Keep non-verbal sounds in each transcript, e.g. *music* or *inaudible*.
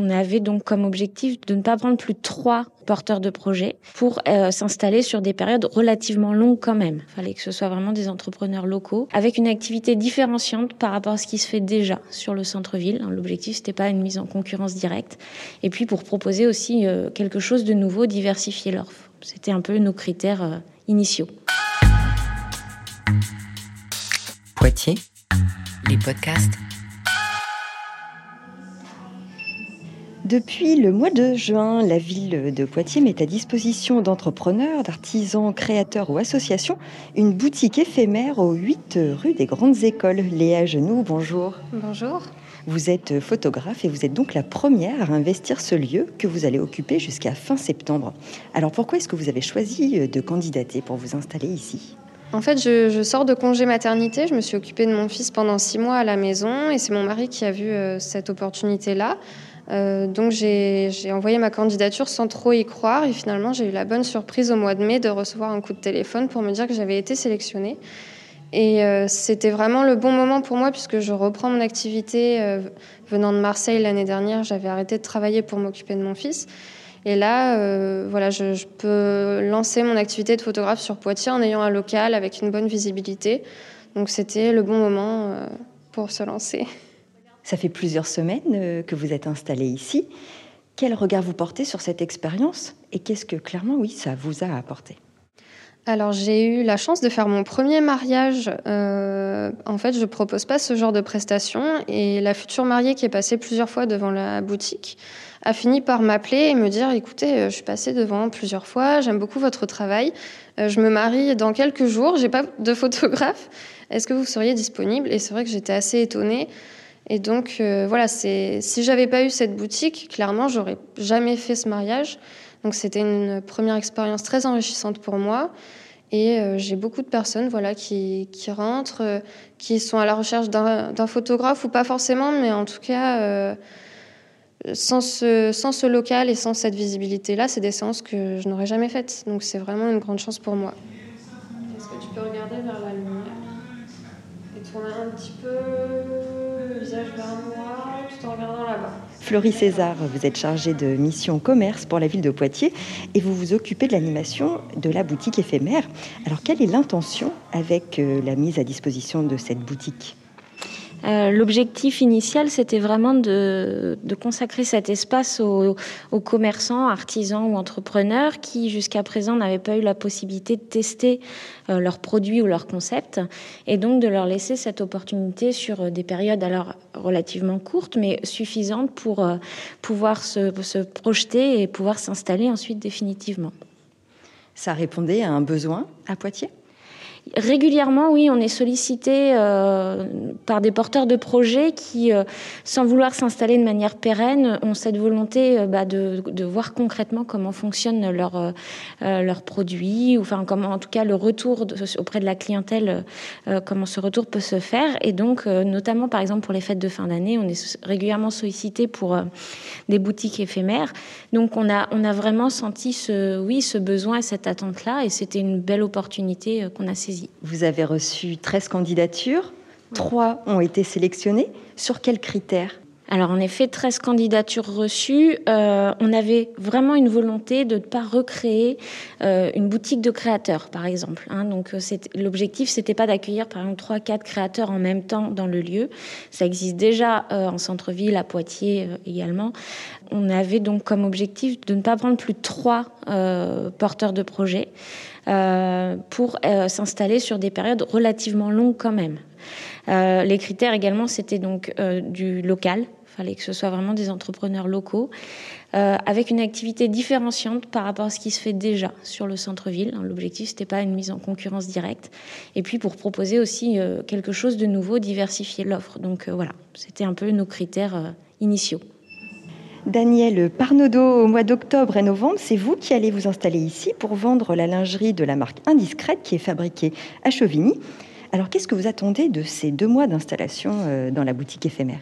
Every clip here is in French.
On avait donc comme objectif de ne pas prendre plus de trois porteurs de projets pour euh, s'installer sur des périodes relativement longues quand même. Il fallait que ce soit vraiment des entrepreneurs locaux avec une activité différenciante par rapport à ce qui se fait déjà sur le centre-ville. L'objectif, c'était pas une mise en concurrence directe. Et puis pour proposer aussi euh, quelque chose de nouveau, diversifier l'offre. C'était un peu nos critères euh, initiaux. Poitiers, les podcasts Depuis le mois de juin, la ville de Poitiers met à disposition d'entrepreneurs, d'artisans, créateurs ou associations une boutique éphémère aux 8 rue des Grandes Écoles. Léa Genoux, bonjour. Bonjour. Vous êtes photographe et vous êtes donc la première à investir ce lieu que vous allez occuper jusqu'à fin septembre. Alors pourquoi est-ce que vous avez choisi de candidater pour vous installer ici? En fait, je, sors de congé maternité. Je me suis occupée de mon fils pendant six mois à la maison et c'est mon mari qui a vu euh, cette opportunité-là. Euh, donc j'ai envoyé ma candidature sans trop y croire et finalement j'ai eu la bonne surprise au mois de mai de recevoir un coup de téléphone pour me dire que j'avais été sélectionnée. Et euh, c'était vraiment le bon moment pour moi puisque je reprends mon activité euh, venant de Marseille l'année dernière. J'avais arrêté de travailler pour m'occuper de mon fils. Et là, voilà, je, je, peux lancer mon activité de photographe sur Poitiers en ayant un local avec une bonne visibilité. Donc c'était le bon moment pour se lancer. Ça fait plusieurs semaines euh, que vous êtes installé ici. Quel regard vous portez sur cette expérience et qu'est-ce que clairement, oui, ça vous a apporté? Alors j'ai eu la chance de faire mon premier mariage. Euh, en fait, je propose pas ce genre de prestation et la future mariée qui est passée plusieurs fois devant la boutique a fini par m'appeler et me dire "Écoutez, euh, je suis passée devant plusieurs fois, j'aime beaucoup votre travail. je me marie dans quelques jours, j'ai pas de photographe. Est-ce que vous seriez disponible? Et c'est vrai que j'étais assez étonnée. Et donc, euh, voilà, c'est, si j'avais pas eu cette boutique, clairement, j'aurais jamais fait ce mariage. Donc, c'était une première expérience très enrichissante pour moi. Et euh, j'ai beaucoup de personnes voilà, qui, rentrent, euh, qui sont à la recherche d'un, photographe, ou pas forcément, mais en tout cas, sans, ce, sans ce local et sans cette visibilité-là, c'est des séances que je n'aurais jamais faites. Donc, c'est vraiment une grande chance pour moi. Est-ce que tu peux regarder vers la lumière et tourner un petit peu? Florie César, vous êtes chargée de mission commerce pour la ville de Poitiers et vous vous occupez de l'animation de la boutique éphémère. Alors, quelle est l'intention avec euh, la mise à disposition de cette boutique? Euh, l'objectif initial, c'était vraiment de, consacrer cet espace aux, commerçants, artisans ou entrepreneurs qui, jusqu'à présent, n'avaient pas eu la possibilité de tester euh, leurs produits ou leurs concepts, et donc de leur laisser cette opportunité sur des périodes alors relativement courtes, mais suffisantes pour euh, pouvoir se projeter et pouvoir s'installer ensuite définitivement. Ça répondait à un besoin à Poitiers? Régulièrement, oui, on est sollicité euh, par des porteurs de projets qui, euh, sans vouloir s'installer de manière pérenne, ont cette volonté euh, bah, de, voir concrètement comment fonctionnent leurs leurs produits, ou enfin comment, en tout cas, le retour auprès de la clientèle, comment ce retour peut se faire. Et donc, notamment, par exemple, pour les fêtes de fin d'année, on est régulièrement sollicité pour des boutiques éphémères. Donc, on a on a vraiment senti ce oui ce besoin et cette attente là, et c'était une belle opportunité qu'on a saisie. Vous avez reçu 13 candidatures, 3 ont été sélectionnées. Sur quels critères? Alors en effet, 13 candidatures reçues. Euh, on avait vraiment une volonté de ne pas recréer euh, une boutique de créateurs, par exemple. Hein. Donc euh, l'objectif, c'était pas d'accueillir par exemple trois, quatre créateurs en même temps dans le lieu. Ça existe déjà en centre-ville, à Poitiers également. On avait donc comme objectif de ne pas prendre plus de trois porteurs de projets. pour s'installer sur des périodes relativement longues quand même. les critères également, c'était donc du local, fallait que ce soit vraiment des entrepreneurs locaux, euh, avec une activité différenciante par rapport à ce qui se fait déjà sur le centre-ville. L'objectif, c'était pas une mise en concurrence directe. Et puis pour proposer aussi euh, quelque chose de nouveau, diversifier l'offre. Donc euh, voilà, c'était un peu nos critères initiaux. Daniel Parnaudot, au mois d'octobre et novembre, c'est vous qui allez vous installer ici pour vendre la lingerie de la marque Indiscrète qui est fabriquée à Chauvigny. Alors qu'est-ce que vous attendez de ces deux mois d'installation dans la boutique éphémère?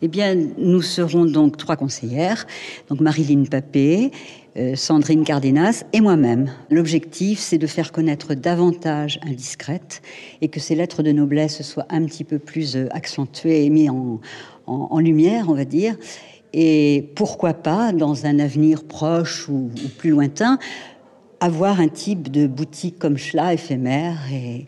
Eh bien, nous serons donc trois conseillères, donc Marilyn Papé, euh, Sandrine Cardenas et moi-même. L'objectif, c'est de faire connaître davantage Indiscrète et que ces lettres de noblesse soient un petit peu plus euh, accentuées et mises en, lumière, on va dire, Et pourquoi pas, dans un avenir proche ou, ou plus lointain, avoir un type de boutique comme cela, éphémère et,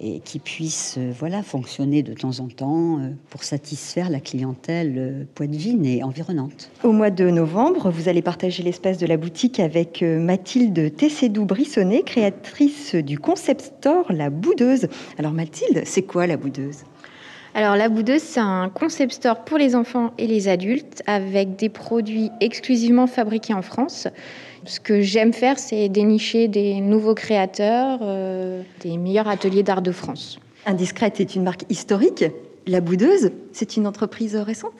et qui puisse euh, voilà, fonctionner de temps en temps euh, pour satisfaire la clientèle euh, poitevine et environnante. Au mois de novembre, vous allez partager l'espace de la boutique avec Mathilde Tessédou-Brissonnet, créatrice du concept store La Boudeuse. Alors Mathilde, c'est quoi La Boudeuse? Alors la boudeuse, c'est un concept store pour les enfants et les adultes avec des produits exclusivement fabriqués en France. Ce que j'aime faire, c'est dénicher des nouveaux créateurs, euh, des meilleurs ateliers d'art de France. Indiscrète est une marque historique. La Boudeuse, c'est une entreprise récente?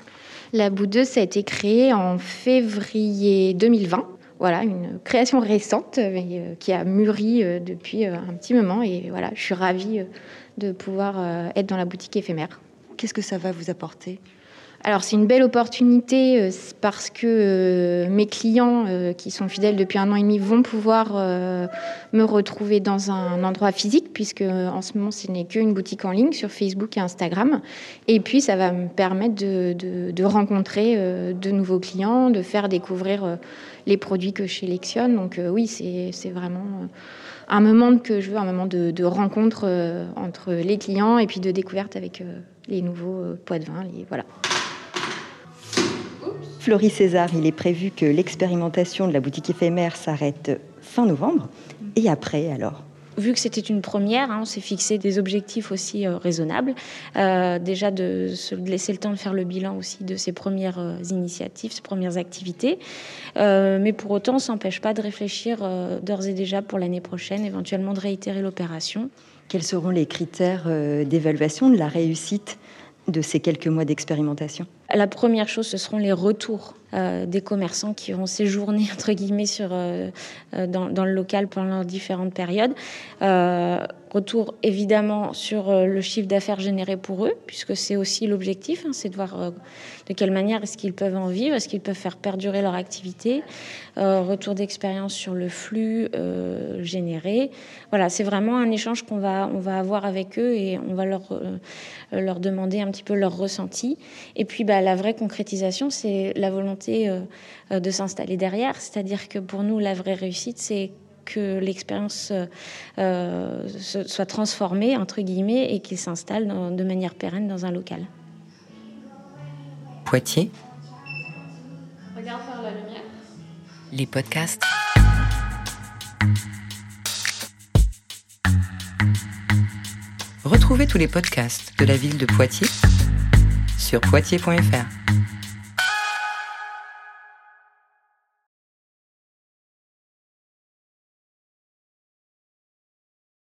La Boudeuse, a été créé en février 2020. Voilà, une création récente mais, euh, qui a mûri euh, depuis un petit moment. Et voilà, je suis ravie de pouvoir être dans la boutique éphémère. Qu'est-ce que ça va vous apporter? Alors c'est une belle opportunité euh, parce que euh, mes clients euh, qui sont fidèles depuis un an et demi vont pouvoir me retrouver dans un endroit physique puisque en ce moment ce n'est qu'une boutique en ligne sur Facebook et Instagram. Et puis ça va me permettre de, rencontrer de nouveaux clients, de faire découvrir les produits que je sélectionne. Donc oui, c'est vraiment un moment que je veux, un moment de, rencontre entre les clients et puis de découverte avec les nouveaux poids de vin. voilà. Florie César, il est prévu que l'expérimentation de la boutique éphémère s'arrête fin novembre. Et après, alors? Vu que c'était une première, hein, on s'est fixé des objectifs aussi euh, raisonnables. Euh, déjà de se laisser le temps de faire le bilan aussi de ces premières euh, initiatives, ces premières activités. mais pour autant, on s'empêche pas de réfléchir d'ores et déjà pour l'année prochaine, éventuellement de réitérer l'opération. Quels seront les critères d'évaluation de la réussite de ces quelques mois d'expérimentation? La première chose, ce seront les retours euh, des commerçants qui ont séjourné *laughs* entre guillemets euh, euh, dans, dans, le local pendant différentes périodes. retour évidemment sur le chiffre d'affaires généré pour eux, puisque c'est aussi l'objectif, hein, c'est de voir de quelle manière est-ce qu'ils peuvent en vivre, est-ce qu'ils peuvent faire perdurer leur activité. retour d'expérience sur le flux généré. Voilà, c'est vraiment un échange qu'on va, on va avoir avec eux et on va leur, leur demander un petit peu leur ressenti. Et puis bah, la vraie concrétisation, c'est la volonté euh, de s'installer derrière. C'est-à-dire que pour nous, la vraie réussite, c'est que l'expérience euh, soit transformée, entre guillemets, et qu'il s'installe de manière pérenne dans un local. Poitiers. Regarde par la lumière. Les podcasts. Retrouvez tous les podcasts de la ville de Poitiers sur poitiers.fr.